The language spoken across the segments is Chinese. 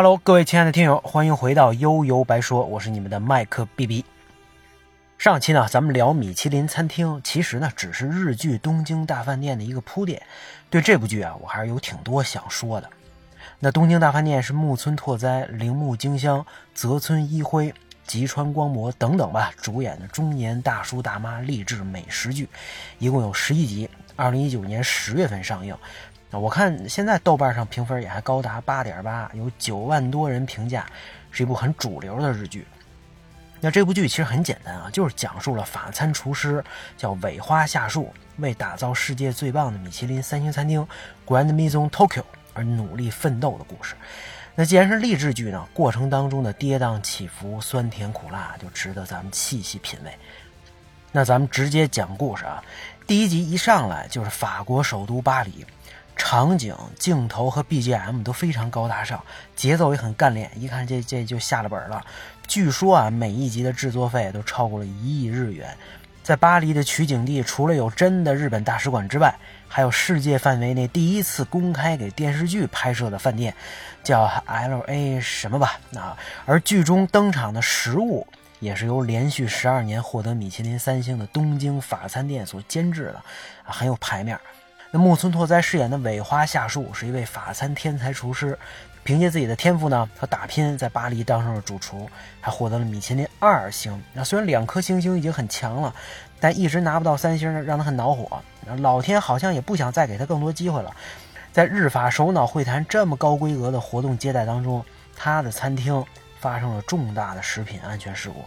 Hello，各位亲爱的听友，欢迎回到悠悠白说，我是你们的麦克 B B。上期呢，咱们聊米其林餐厅，其实呢，只是日剧《东京大饭店》的一个铺垫。对这部剧啊，我还是有挺多想说的。那《东京大饭店》是木村拓哉、铃木京香、泽村一辉、吉川光博等等吧主演的中年大叔大妈励志美食剧，一共有十一集，二零一九年十月份上映。我看现在豆瓣上评分也还高达八点八，有九万多人评价，是一部很主流的日剧。那这部剧其实很简单啊，就是讲述了法餐厨师叫尾花夏树，为打造世界最棒的米其林三星餐厅 Grand Maison Tokyo 而努力奋斗的故事。那既然是励志剧呢，过程当中的跌宕起伏、酸甜苦辣，就值得咱们细细品味。那咱们直接讲故事啊，第一集一上来就是法国首都巴黎。场景、镜头和 BGM 都非常高大上，节奏也很干练，一看这这就下了本了。据说啊，每一集的制作费都超过了一亿日元。在巴黎的取景地，除了有真的日本大使馆之外，还有世界范围内第一次公开给电视剧拍摄的饭店，叫 LA 什么吧？啊，而剧中登场的食物也是由连续十二年获得米其林三星的东京法餐店所监制的，啊，很有排面。那木村拓哉饰演的尾花夏树是一位法餐天才厨师，凭借自己的天赋呢和打拼，在巴黎当上了主厨，还获得了米其林二星。那虽然两颗星星已经很强了，但一直拿不到三星，让他很恼火。老天好像也不想再给他更多机会了。在日法首脑会谈这么高规格的活动接待当中，他的餐厅发生了重大的食品安全事故。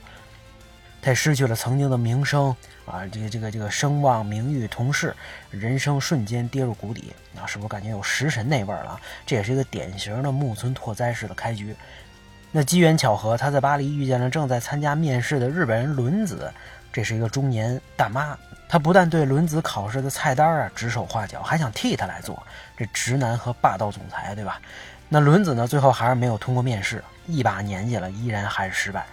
他失去了曾经的名声啊，这个这个这个声望、名誉、同事，人生瞬间跌入谷底啊！是不是感觉有食神那味儿了？这也是一个典型的木村拓哉式的开局。那机缘巧合，他在巴黎遇见了正在参加面试的日本人轮子，这是一个中年大妈。他不但对轮子考试的菜单啊指手画脚，还想替他来做。这直男和霸道总裁，对吧？那轮子呢，最后还是没有通过面试，一把年纪了，依然还是失败。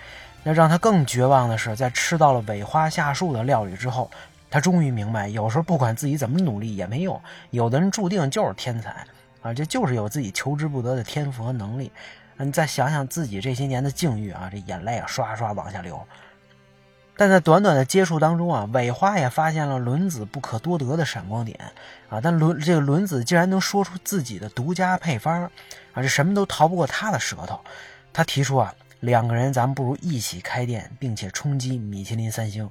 那让他更绝望的是，在吃到了尾花下树的料理之后，他终于明白，有时候不管自己怎么努力也没用。有的人注定就是天才啊，这就是有自己求之不得的天赋和能力。你再想想自己这些年的境遇啊，这眼泪啊刷刷往下流。但在短短的接触当中啊，尾花也发现了轮子不可多得的闪光点啊。但轮这个轮子竟然能说出自己的独家配方啊，这什么都逃不过他的舌头。他提出啊。两个人，咱们不如一起开店，并且冲击米其林三星，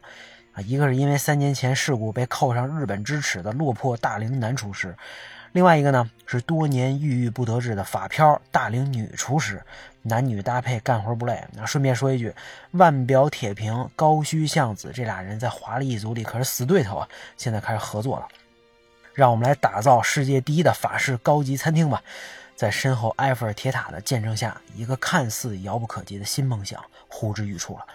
啊，一个是因为三年前事故被扣上日本之耻的落魄大龄男厨师，另外一个呢是多年郁郁不得志的法漂大龄女厨师，男女搭配干活不累。那顺便说一句，腕表铁平、高须向子这俩人在华丽一族里可是死对头啊，现在开始合作了，让我们来打造世界第一的法式高级餐厅吧。在身后埃菲尔铁塔的见证下，一个看似遥不可及的新梦想呼之欲出了。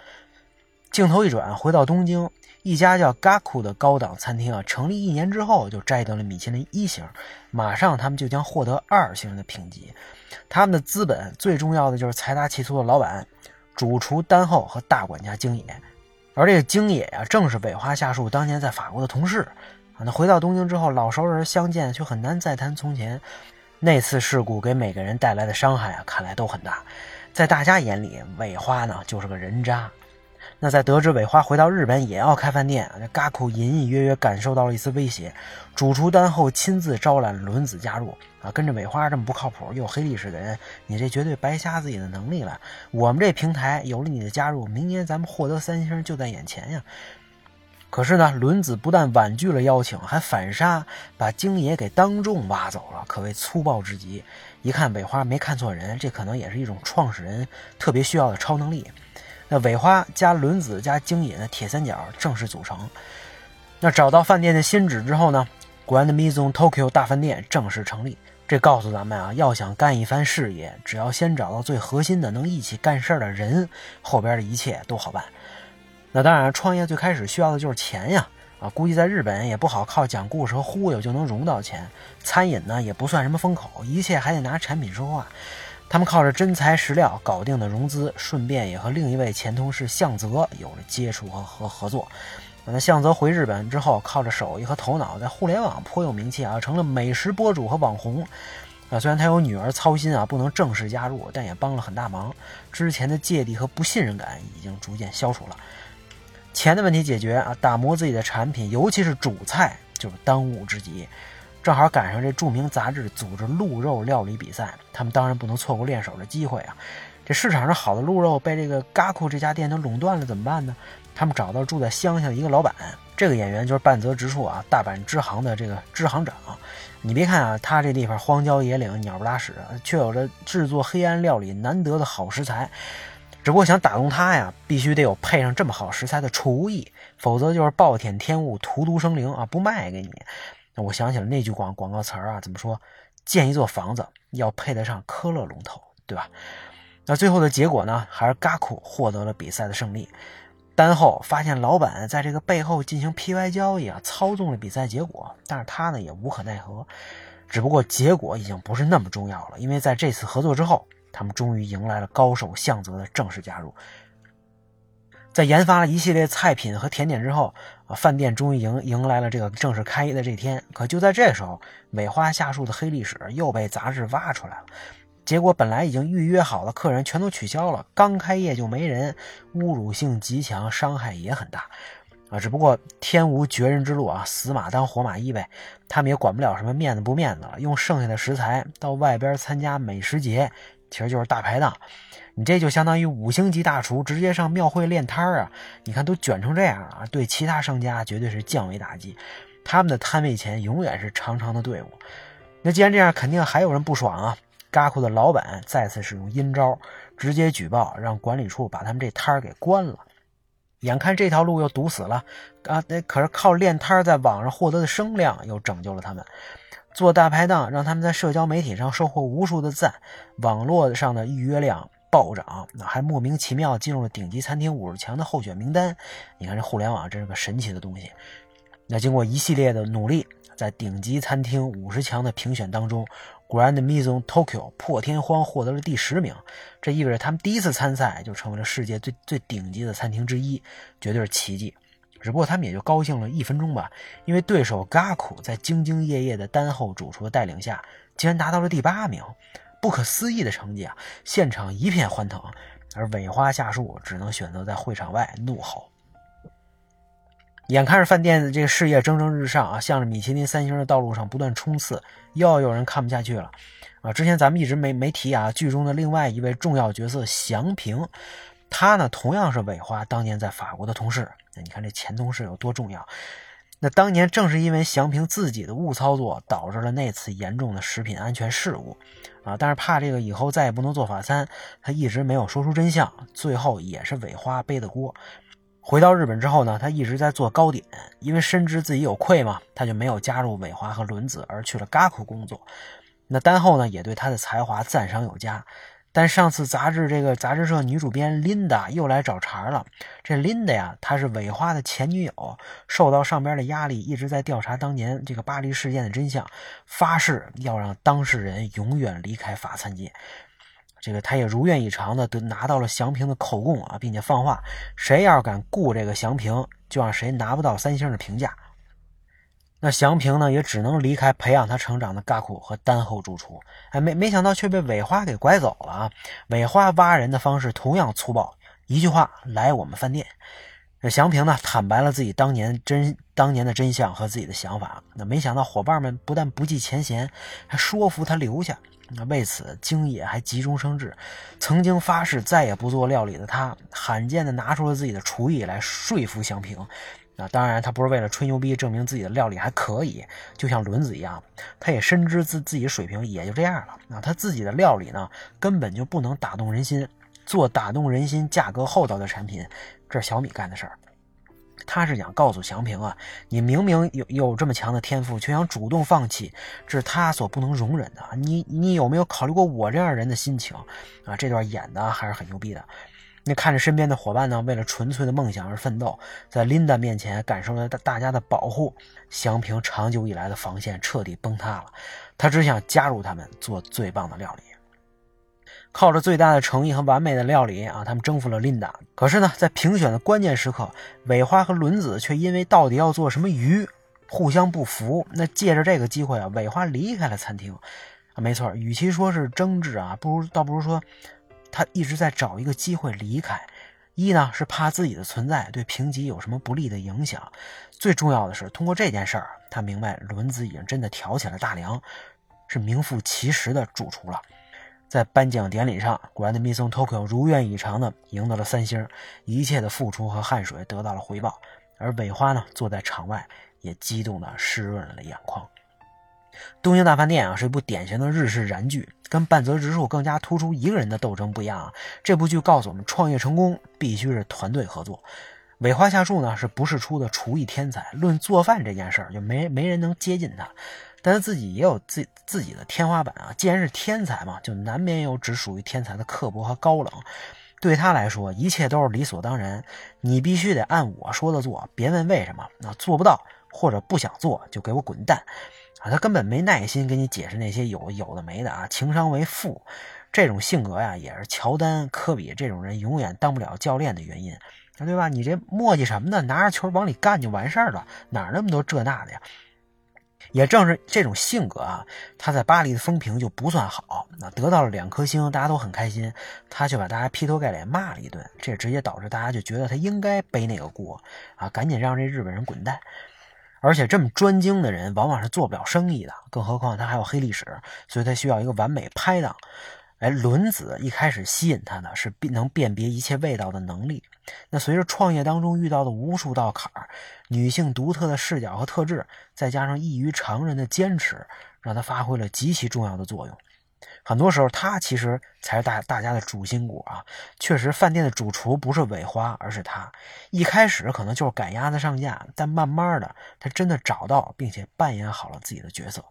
镜头一转，回到东京，一家叫 Gaku 的高档餐厅啊，成立一年之后就摘得了米其林一星，马上他们就将获得二星的评级。他们的资本最重要的就是财大气粗的老板，主厨丹后和大管家京野。而这个京野啊，正是尾花下树当年在法国的同事啊。那回到东京之后，老熟人相见，却很难再谈从前。那次事故给每个人带来的伤害啊，看来都很大。在大家眼里，尾花呢就是个人渣。那在得知尾花回到日本也要开饭店，这嘎口隐隐约约感受到了一丝威胁。主厨丹后亲自招揽轮子加入啊，跟着尾花这么不靠谱又有黑历史的人，你这绝对白瞎自己的能力了。我们这平台有了你的加入，明年咱们获得三星就在眼前呀。可是呢，轮子不但婉拒了邀请，还反杀，把京野给当众挖走了，可谓粗暴至极。一看尾花没看错人，这可能也是一种创始人特别需要的超能力。那尾花加轮子加京野的铁三角正式组成。那找到饭店的新址之后呢，Grand Maison Tokyo 大饭店正式成立。这告诉咱们啊，要想干一番事业，只要先找到最核心的能一起干事的人，后边的一切都好办。那当然，创业最开始需要的就是钱呀！啊，估计在日本也不好靠讲故事和忽悠就能融到钱。餐饮呢也不算什么风口，一切还得拿产品说话。他们靠着真材实料搞定的融资，顺便也和另一位前同事向泽有了接触和和合作。那向泽回日本之后，靠着手艺和头脑，在互联网颇有名气啊，成了美食博主和网红。啊，虽然他有女儿操心啊，不能正式加入，但也帮了很大忙。之前的芥蒂和不信任感已经逐渐消除了，钱的问题解决啊，打磨自己的产品，尤其是主菜，就是当务之急。正好赶上这著名杂志组织鹿肉料理比赛，他们当然不能错过练手的机会啊。这市场上好的鹿肉被这个 g a k u 这家店都垄断了，怎么办呢？他们找到住在乡下的一个老板，这个演员就是半泽直树啊，大阪支行的这个支行长。你别看啊，他这地方荒郊野岭，鸟不拉屎，却有着制作黑暗料理难得的好食材。只不过想打动他呀，必须得有配上这么好食材的厨艺，否则就是暴殄天物、荼毒生灵啊，不卖给你。那我想起了那句广广告词儿啊，怎么说？建一座房子要配得上科勒龙头，对吧？那最后的结果呢，还是 Gaku 获得了比赛的胜利。单后发现老板在这个背后进行 P Y 交易啊，操纵了比赛结果，但是他呢也无可奈何。只不过结果已经不是那么重要了，因为在这次合作之后，他们终于迎来了高手向泽的正式加入。在研发了一系列菜品和甜点之后，啊，饭店终于迎迎来了这个正式开业的这天。可就在这时候，尾花下树的黑历史又被杂志挖出来了。结果本来已经预约好的客人全都取消了，刚开业就没人，侮辱性极强，伤害也很大，啊，只不过天无绝人之路啊，死马当活马医呗，他们也管不了什么面子不面子了，用剩下的食材到外边参加美食节，其实就是大排档，你这就相当于五星级大厨直接上庙会练摊儿啊，你看都卷成这样了啊，对其他商家绝对是降维打击，他们的摊位前永远是长长的队伍，那既然这样，肯定还有人不爽啊。嘎库的老板再次使用阴招，直接举报，让管理处把他们这摊儿给关了。眼看这条路又堵死了，啊，那可是靠练摊儿在网上获得的声量又拯救了他们。做大排档让他们在社交媒体上收获无数的赞，网络上的预约量暴涨，还莫名其妙进入了顶级餐厅五十强的候选名单。你看这互联网真是个神奇的东西。那经过一系列的努力，在顶级餐厅五十强的评选当中。Grand Maison Tokyo 破天荒获得了第十名，这意味着他们第一次参赛就成为了世界最最顶级的餐厅之一，绝对是奇迹。只不过他们也就高兴了一分钟吧，因为对手 Gaku 在兢兢业业的单后主厨的带领下，竟然达到了第八名，不可思议的成绩啊！现场一片欢腾，而尾花下树只能选择在会场外怒吼。眼看着饭店的这个事业蒸蒸日上啊，向着米其林三星的道路上不断冲刺，又有人看不下去了啊！之前咱们一直没没提啊，剧中的另外一位重要角色祥平，他呢同样是尾花当年在法国的同事。那你看这前同事有多重要？那当年正是因为祥平自己的误操作，导致了那次严重的食品安全事故啊！但是怕这个以后再也不能做法餐，他一直没有说出真相，最后也是尾花背的锅。回到日本之后呢，他一直在做糕点，因为深知自己有愧嘛，他就没有加入尾花和轮子，而去了 g a 工作。那丹后呢，也对他的才华赞赏有加。但上次杂志这个杂志社女主编 Linda 又来找茬了。这 Linda 呀，她是尾花的前女友，受到上边的压力，一直在调查当年这个巴黎事件的真相，发誓要让当事人永远离开法餐界。这个他也如愿以偿的得拿到了祥平的口供啊，并且放话，谁要是敢雇这个祥平，就让谁拿不到三星的评价。那祥平呢，也只能离开培养他成长的嘎库和丹后住厨。哎，没没想到却被尾花给拐走了啊！尾花挖人的方式同样粗暴，一句话来我们饭店。这祥平呢，坦白了自己当年真当年的真相和自己的想法。那没想到伙伴们不但不计前嫌，还说服他留下。那为此，京野还急中生智，曾经发誓再也不做料理的他，罕见的拿出了自己的厨艺来说服祥平。啊，当然，他不是为了吹牛逼，证明自己的料理还可以，就像轮子一样，他也深知自自己水平也就这样了。啊，他自己的料理呢，根本就不能打动人心，做打动人心、价格厚道的产品，这是小米干的事儿。他是想告诉祥平啊，你明明有有这么强的天赋，却想主动放弃，这是他所不能容忍的。你你有没有考虑过我这样人的心情啊？这段演的还是很牛逼的。那看着身边的伙伴呢，为了纯粹的梦想而奋斗，在琳达面前感受了大家的保护，祥平长久以来的防线彻底崩塌了。他只想加入他们，做最棒的料理。靠着最大的诚意和完美的料理啊，他们征服了琳达。可是呢，在评选的关键时刻，尾花和轮子却因为到底要做什么鱼，互相不服。那借着这个机会啊，尾花离开了餐厅。啊，没错，与其说是争执啊，不如倒不如说他一直在找一个机会离开。一呢是怕自己的存在对平吉有什么不利的影响，最重要的是通过这件事儿，他明白轮子已经真的挑起了大梁，是名副其实的主厨了。在颁奖典礼上，，Grand Mission Tokyo 如愿以偿的赢得了三星，一切的付出和汗水得到了回报。而尾花呢，坐在场外也激动的湿润了眼眶。东京大饭店啊，是一部典型的日式燃剧，跟半泽直树更加突出一个人的斗争不一样啊。这部剧告诉我们，创业成功必须是团队合作。尾花下树呢，是不世出的厨艺天才，论做饭这件事儿，就没没人能接近他。但他自己也有自自己的天花板啊！既然是天才嘛，就难免有只属于天才的刻薄和高冷。对他来说，一切都是理所当然。你必须得按我说的做，别问为什么。那做不到或者不想做，就给我滚蛋！啊，他根本没耐心跟你解释那些有有的没的啊！情商为负，这种性格呀，也是乔丹、科比这种人永远当不了教练的原因，对吧？你这磨叽什么呢？拿着球往里干就完事儿了，哪那么多这那的呀？也正是这种性格啊，他在巴黎的风评就不算好。那得到了两颗星，大家都很开心，他却把大家劈头盖脸骂了一顿，这直接导致大家就觉得他应该背那个锅啊，赶紧让这日本人滚蛋。而且这么专精的人，往往是做不了生意的，更何况他还有黑历史，所以他需要一个完美拍档。哎，轮子一开始吸引他的是能辨别一切味道的能力。那随着创业当中遇到的无数道坎儿，女性独特的视角和特质，再加上异于常人的坚持，让他发挥了极其重要的作用。很多时候，他其实才是大大家的主心骨啊。确实，饭店的主厨不是尾花，而是他。一开始可能就是赶鸭子上架，但慢慢的，他真的找到并且扮演好了自己的角色。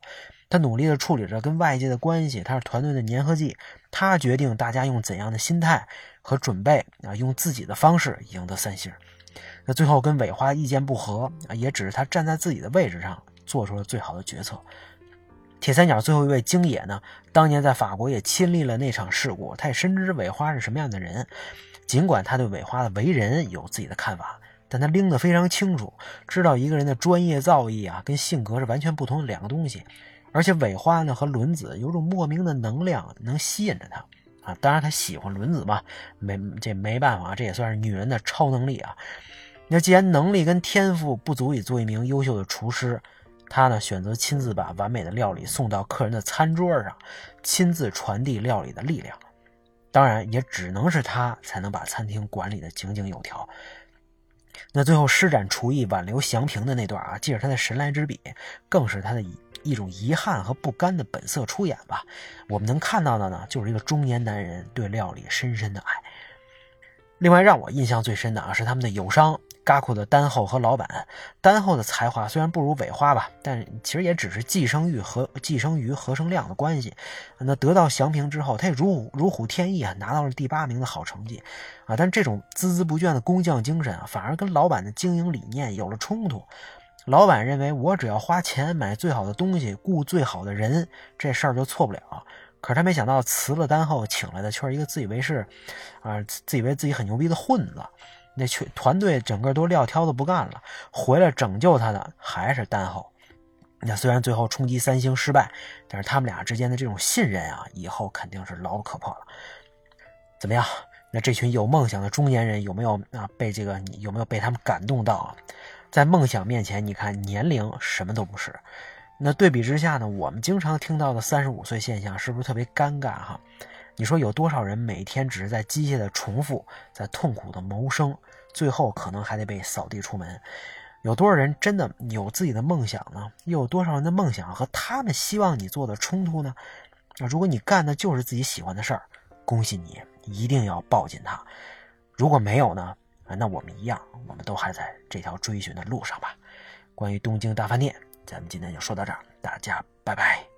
他努力的处理着跟外界的关系，他是团队的粘合剂。他决定大家用怎样的心态和准备啊，用自己的方式赢得三星。那最后跟尾花意见不合啊，也只是他站在自己的位置上做出了最好的决策。铁三角最后一位京野呢，当年在法国也亲历了那场事故，他也深知尾花是什么样的人。尽管他对尾花的为人有自己的看法，但他拎得非常清楚，知道一个人的专业造诣啊，跟性格是完全不同的两个东西。而且尾花呢和轮子有种莫名的能量能吸引着他啊，当然他喜欢轮子嘛，没这没办法，这也算是女人的超能力啊。那既然能力跟天赋不足以做一名优秀的厨师，他呢选择亲自把完美的料理送到客人的餐桌上，亲自传递料理的力量。当然，也只能是他才能把餐厅管理的井井有条。那最后施展厨艺挽留祥平的那段啊，既是他的神来之笔，更是他的以。一种遗憾和不甘的本色出演吧。我们能看到的呢，就是一个中年男人对料理深深的爱。另外，让我印象最深的啊，是他们的友商嘎库的丹后和老板。丹后的才华虽然不如尾花吧，但其实也只是寄生于和寄生于何生亮的关系。那得到祥平之后，他也如虎如虎添翼啊，拿到了第八名的好成绩啊。但这种孜孜不倦的工匠精神啊，反而跟老板的经营理念有了冲突。老板认为，我只要花钱买最好的东西，雇最好的人，这事儿就错不了。可是他没想到，辞了单后请来的却是一个自以为是，啊，自以为自己很牛逼的混子。那全团队整个都撂挑子不干了，回来拯救他的还是单后。那虽然最后冲击三星失败，但是他们俩之间的这种信任啊，以后肯定是牢不可破了。怎么样？那这群有梦想的中年人有没有啊？被这个有没有被他们感动到啊？在梦想面前，你看年龄什么都不是。那对比之下呢？我们经常听到的三十五岁现象，是不是特别尴尬哈？你说有多少人每天只是在机械的重复，在痛苦的谋生，最后可能还得被扫地出门？有多少人真的有自己的梦想呢？又有多少人的梦想和他们希望你做的冲突呢？那如果你干的就是自己喜欢的事儿，恭喜你，一定要抱紧它。如果没有呢？那我们一样，我们都还在这条追寻的路上吧。关于东京大饭店，咱们今天就说到这儿，大家拜拜。